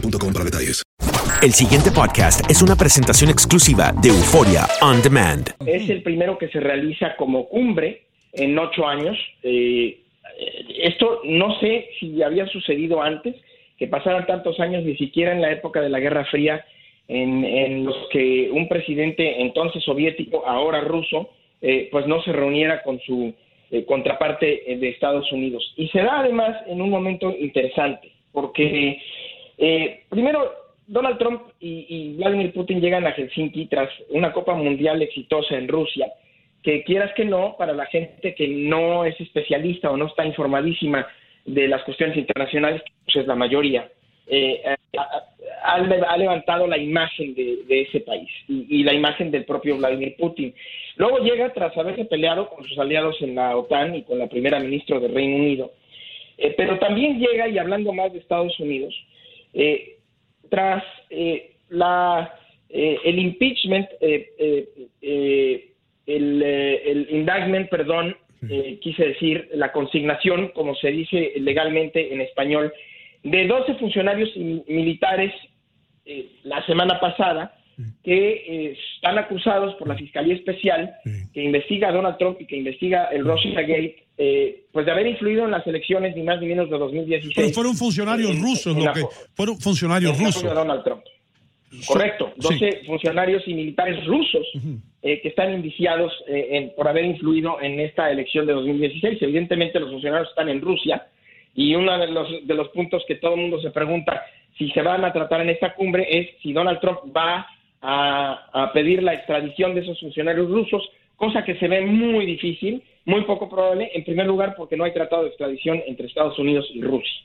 para detalles. El siguiente podcast es una presentación exclusiva de Euforia On Demand. Es el primero que se realiza como cumbre en ocho años. Eh, esto no sé si había sucedido antes, que pasaran tantos años, ni siquiera en la época de la Guerra Fría, en, en los que un presidente entonces soviético, ahora ruso, eh, pues no se reuniera con su eh, contraparte de Estados Unidos. Y se da además en un momento interesante, porque eh, primero, Donald Trump y, Vladimir Putin llegan a Helsinki tras una Copa Mundial exitosa en Rusia, que quieras que no, para la gente que no es especialista o no está informadísima de las cuestiones internacionales, pues es la mayoría, eh, ha, ha, levantado la imagen de, ese país y, y, la imagen del propio Vladimir Putin. Luego llega tras haberse peleado con sus aliados en la OTAN y con la primera ministra del Reino Unido, eh, pero también llega, y hablando más de Estados Unidos, eh, tras eh, la, eh, el impeachment, eh, el, el, indictment, perdón, quise decir, la consignación, como se dice legalmente en español, de 12 funcionarios militares la semana pasada que están acusados por la Fiscalía Especial que investiga a Donald Trump y que investiga el Russia Gate eh, pues de haber influido en las elecciones ni más ni menos de 2016. Pero fueron funcionarios eh, rusos, lo que fueron funcionarios rusos. De Donald Trump. Correcto, 12 sí. funcionarios y militares rusos uh -huh. eh, que están indiciados eh, en, por haber influido en esta elección de 2016. Evidentemente los funcionarios están en Rusia y uno de los, de los puntos que todo el mundo se pregunta si se van a tratar en esta cumbre es si Donald Trump va a, pedir la extradición de esos funcionarios rusos, cosa que se ve muy difícil muy poco probable, en primer lugar porque no hay tratado de extradición entre Estados Unidos y Rusia.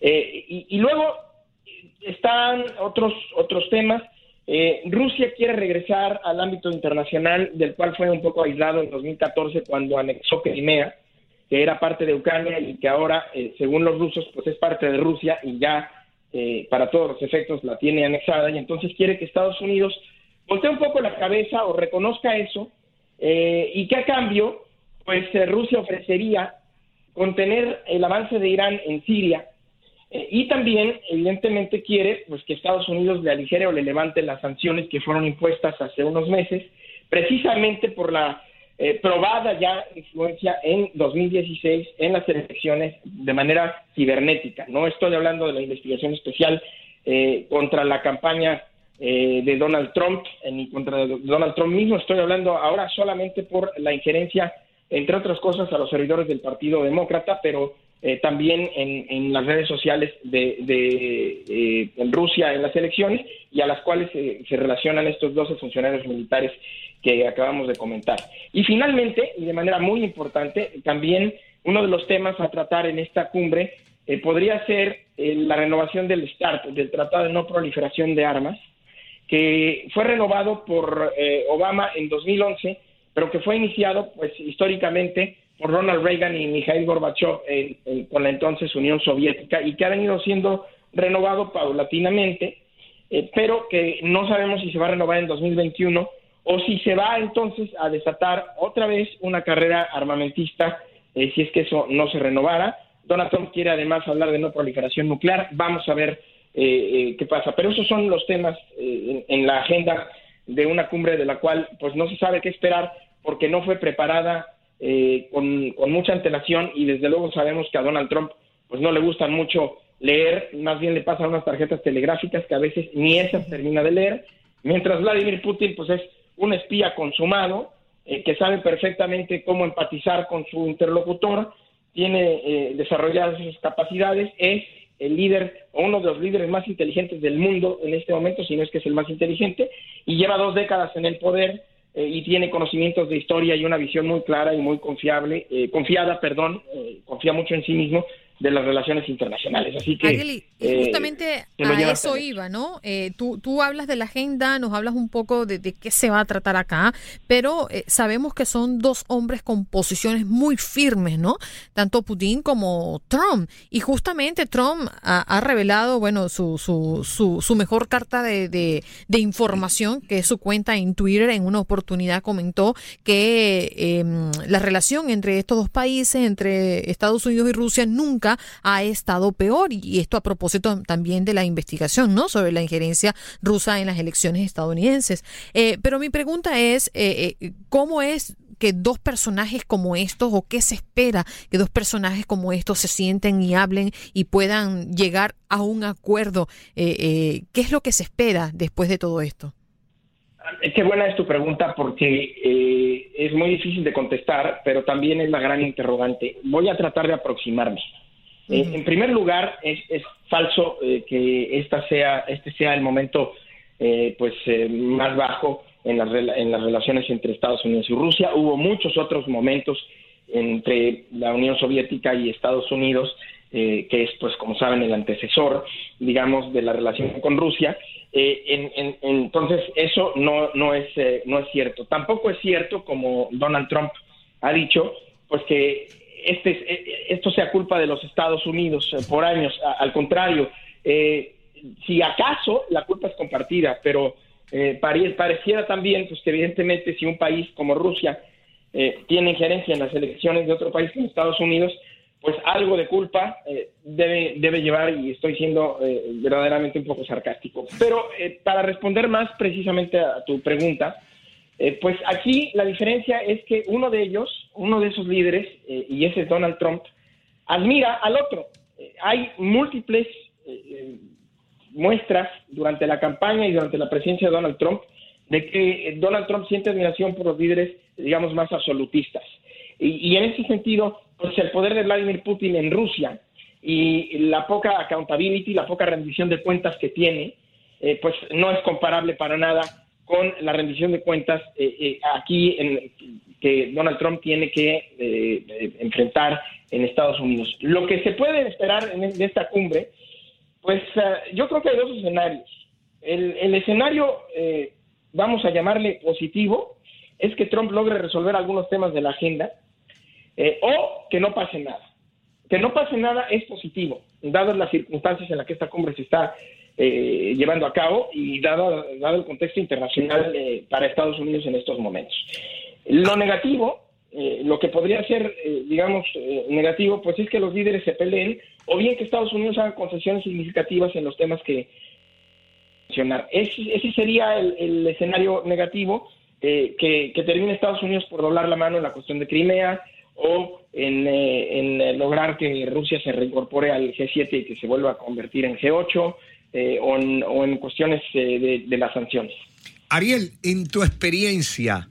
Eh, y, luego están otros, otros temas. Eh, Rusia quiere regresar al ámbito internacional, del cual fue un poco aislado en 2014 cuando anexó Crimea, que era parte de Ucrania y que ahora, eh, según los rusos, pues es parte de Rusia y ya eh, para todos los efectos la tiene anexada y entonces quiere que Estados Unidos voltee un poco la cabeza o reconozca eso y que a cambio pues eh, Rusia ofrecería contener el avance de Irán en Siria eh, y también, evidentemente, quiere pues que Estados Unidos le aligere o le levante las sanciones que fueron impuestas hace unos meses, precisamente por la eh, probada ya influencia en 2016 en las elecciones de manera cibernética. No estoy hablando de la investigación especial eh, contra la campaña eh, de Donald Trump ni contra Donald Trump mismo, estoy hablando ahora solamente por la injerencia entre otras cosas, a los servidores del Partido Demócrata, pero eh, también en, las redes sociales de, de en Rusia en las elecciones y a las cuales se relacionan estos 12 funcionarios militares que acabamos de comentar. Y finalmente, y de manera muy importante, también uno de los temas a tratar en esta cumbre podría ser la renovación del START, del Tratado de No Proliferación de Armas, que fue renovado por Obama en 2011, pero que fue iniciado, pues históricamente, por Ronald Reagan y Mikhail Gorbachev con la entonces Unión Soviética y que ha venido siendo renovado paulatinamente, eh, pero que no sabemos si se va a renovar en 2021 o si se va entonces a desatar otra vez una carrera armamentista eh, si es que eso no se renovara. Donald Trump quiere además hablar de no proliferación nuclear. Vamos a ver eh, qué pasa. Pero esos son los temas en, en la agenda de una cumbre de la cual pues no se sabe qué esperar porque no fue preparada eh, con, mucha antelación y desde luego sabemos que a Donald Trump pues no le gustan mucho leer, más bien le pasan unas tarjetas telegráficas que a veces ni esas termina de leer, mientras Vladimir Putin pues es un espía consumado eh, que sabe perfectamente cómo empatizar con su interlocutor, tiene eh, desarrolladas esas capacidades, es el líder o uno de los líderes más inteligentes del mundo en este momento, si no es que es el más inteligente, y lleva dos décadas en el poder eh, y tiene conocimientos de historia y una visión muy clara y muy confiable, eh, confiada, perdón, eh, confía mucho en sí mismo de las relaciones internacionales. Así que eh, justamente a eso iba, ¿no? Eh, tú, tú hablas de la agenda, nos hablas un poco de, qué se va a tratar acá, pero eh, sabemos que son dos hombres con posiciones muy firmes, ¿no? Tanto Putin como Trump. Y justamente Trump ha, revelado, bueno, su, su, su, su mejor carta de, de, información, que es su cuenta en Twitter. En una oportunidad comentó que em, la relación entre estos dos países, entre Estados Unidos y Rusia, nunca ha estado peor y esto a propósito también de la investigación no sobre la injerencia rusa en las elecciones estadounidenses. Eh, pero mi pregunta es, eh, eh, ¿cómo es que dos personajes como estos o qué se espera que dos personajes como estos se sienten y hablen y puedan llegar a un acuerdo? ¿Qué es lo que se espera después de todo esto? Qué buena es tu pregunta porque es muy difícil de contestar, pero también es la gran interrogante. Voy a tratar de aproximarme. Eh, en primer lugar, es, falso eh, que esta sea, este sea el momento eh, pues más bajo en las, en las relaciones entre Estados Unidos y Rusia. Hubo muchos otros momentos entre la Unión Soviética y Estados Unidos, que es, pues, como saben, el antecesor, digamos, de la relación con Rusia. entonces, eso no, no, es, no es cierto. Tampoco es cierto, como Donald Trump ha dicho, pues que este, eh, esto sea culpa de los Estados Unidos eh, por años. al contrario, eh, si acaso la culpa es compartida, pero pareciera también pues, que evidentemente si un país como Rusia tiene injerencia en las elecciones de otro país como Estados Unidos, pues algo de culpa debe, debe llevar, y estoy siendo verdaderamente un poco sarcástico. Pero para responder más precisamente a tu pregunta, eh, pues aquí la diferencia es que uno de ellos, uno de esos líderes, eh, y ese es Donald Trump, admira al otro. Eh, hay múltiples muestras durante la campaña y durante la presidencia de Donald Trump de que Donald Trump siente admiración por los líderes, digamos, más absolutistas. Y, en ese sentido, pues el poder de Vladimir Putin en Rusia y la poca accountability, la poca rendición de cuentas que tiene, pues no es comparable para nada con la rendición de cuentas eh, eh, aquí en, que Donald Trump tiene que eh, enfrentar en Estados Unidos. Lo que se puede esperar en, esta cumbre, pues yo creo que hay dos escenarios. El, escenario, vamos a llamarle positivo, es que Trump logre resolver algunos temas de la agenda o que no pase nada. Que no pase nada es positivo, dadas las circunstancias en las que esta cumbre se está eh, llevando a cabo y dado, dado el contexto internacional eh, para Estados Unidos en estos momentos. Lo negativo, eh, lo que podría ser, digamos, negativo, pues es que los líderes se peleen o bien que Estados Unidos haga concesiones significativas en los temas que mencionar. Ese, sería el, escenario negativo, que, termine Estados Unidos por doblar la mano en la cuestión de Crimea, o en, en, lograr que Rusia se reincorpore al G7 y que se vuelva a convertir en G8, eh, o, en, cuestiones eh, de, las sanciones. Ariel, en tu experiencia,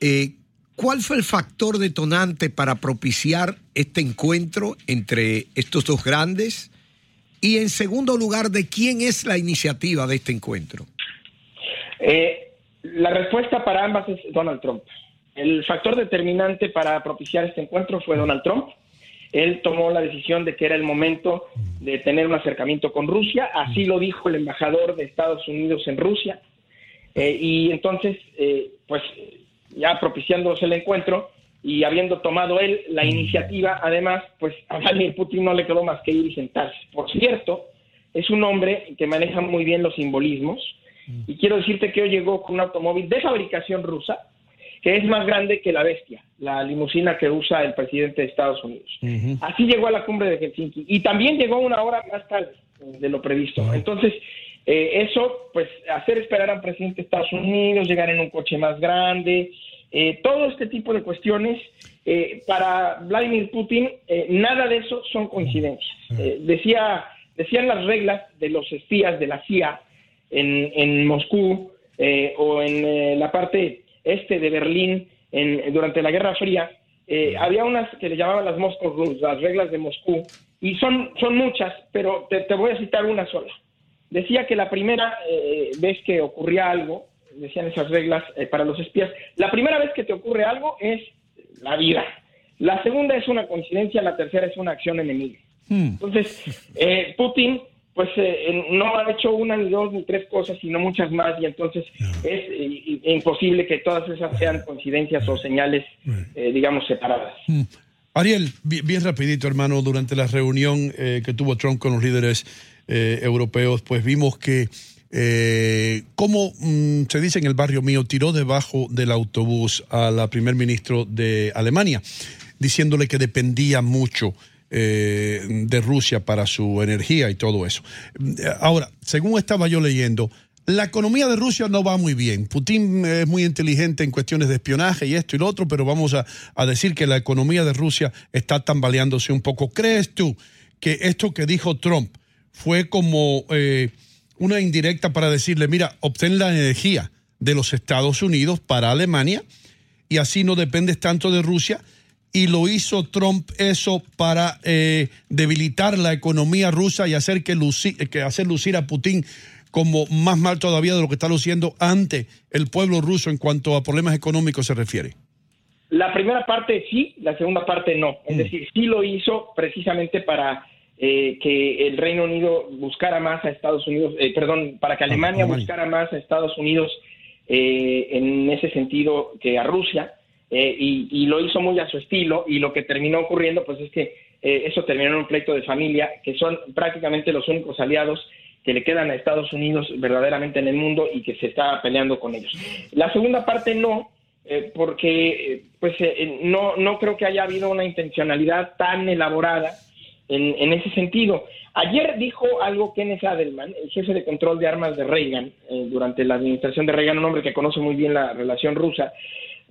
eh, ¿cuál fue el factor detonante para propiciar este encuentro entre estos dos grandes? Y en segundo lugar, ¿de quién es la iniciativa de este encuentro? Eh, la respuesta para ambas es Donald Trump. El factor determinante para propiciar este encuentro fue Donald Trump. Él tomó la decisión de que era el momento de tener un acercamiento con Rusia, así lo dijo el embajador de Estados Unidos en Rusia. Eh, y entonces, eh, pues ya propiciándose el encuentro y habiendo tomado él la iniciativa, además, pues a Vladimir Putin no le quedó más que ir y sentarse. Por cierto, es un hombre que maneja muy bien los simbolismos y quiero decirte que hoy llegó con un automóvil de fabricación rusa que es más grande que la bestia, la limusina que usa el presidente de Estados Unidos. Así llegó a la cumbre de Helsinki y también llegó una hora más tarde de lo previsto. Entonces, eh, eso, pues, hacer esperar a un presidente de Estados Unidos, llegar en un coche más grande, eh, todo este tipo de cuestiones, eh, para Vladimir Putin, nada de eso son coincidencias. decía, decían las reglas de los espías de la CIA en, en Moscú o en la parte este de Berlín en, durante la Guerra Fría, eh, había unas que le llamaban las Moscow Rules, las reglas de Moscú, y son, son muchas, pero te, voy a citar una sola. Decía que la primera eh, vez que ocurría algo, decían esas reglas eh, para los espías, la primera vez que te ocurre algo es la vida. La segunda es una coincidencia, la tercera es una acción enemiga. Hmm. Entonces, Putin pues eh, no ha hecho una ni dos ni tres cosas, sino muchas más, y entonces es eh, imposible que todas esas sean coincidencias o señales, eh, digamos, separadas. Mm. Ariel, bien, rapidito, hermano, durante la reunión que tuvo Trump con los líderes europeos, pues vimos que, como mm, se dice en el barrio mío, tiró debajo del autobús a la primer ministro de Alemania, diciéndole que dependía mucho eh, de Rusia para su energía y todo eso. Ahora, según estaba yo leyendo, la economía de Rusia no va muy bien. Putin es muy inteligente en cuestiones de espionaje y esto y lo otro, pero vamos a, decir que la economía de Rusia está tambaleándose un poco. ¿Crees tú que esto que dijo Trump fue como eh, una indirecta para decirle, mira, obtén la energía de los Estados Unidos para Alemania y así no dependes tanto de Rusia? Y lo hizo Trump eso para eh, debilitar la economía rusa y hacer que, que hacer lucir a Putin como más mal todavía de lo que está luciendo ante el pueblo ruso en cuanto a problemas económicos se refiere. La primera parte sí, la segunda parte no. Es mm. decir, sí lo hizo precisamente para eh, que el Reino Unido buscara más a Estados Unidos, eh, perdón, para que Alemania, buscara más a Estados Unidos en ese sentido que a Rusia. Eh, y, lo hizo muy a su estilo y lo que terminó ocurriendo pues es que eh, eso terminó en un pleito de familia que son prácticamente los únicos aliados que le quedan a Estados Unidos verdaderamente en el mundo y que se está peleando con ellos. La segunda parte no, eh, porque pues no, no creo que haya habido una intencionalidad tan elaborada en, en, ese sentido. Ayer dijo algo Kenneth Adelman, el jefe de control de armas de Reagan, durante la administración de Reagan, un hombre que conoce muy bien la relación rusa,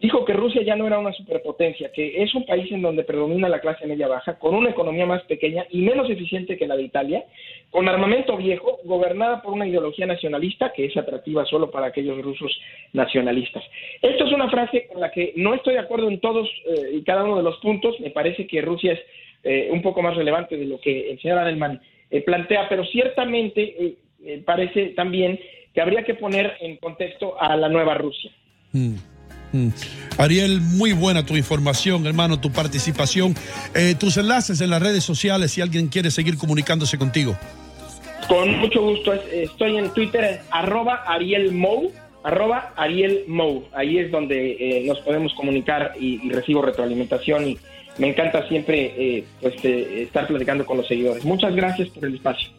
dijo que Rusia ya no era una superpotencia, que es un país en donde predomina la clase media baja, con una economía más pequeña y menos eficiente que la de Italia, con armamento viejo, gobernada por una ideología nacionalista que es atractiva solo para aquellos rusos nacionalistas. Esto es una frase con la que no estoy de acuerdo en todos eh, y cada uno de los puntos. Me parece que Rusia es eh, un poco más relevante de lo que el señor Adelman eh, plantea, pero ciertamente parece también que habría que poner en contexto a la nueva Rusia. Mm. Mm. Ariel, muy buena tu información, hermano, tu participación. Eh, tus enlaces en las redes sociales si alguien quiere seguir comunicándose contigo. Con mucho gusto. Estoy en Twitter, arroba Ariel Mou, arroba Ariel Mou. Ahí es donde eh, nos podemos comunicar y, recibo retroalimentación y me encanta siempre eh, pues, estar platicando con los seguidores. Muchas gracias por el espacio.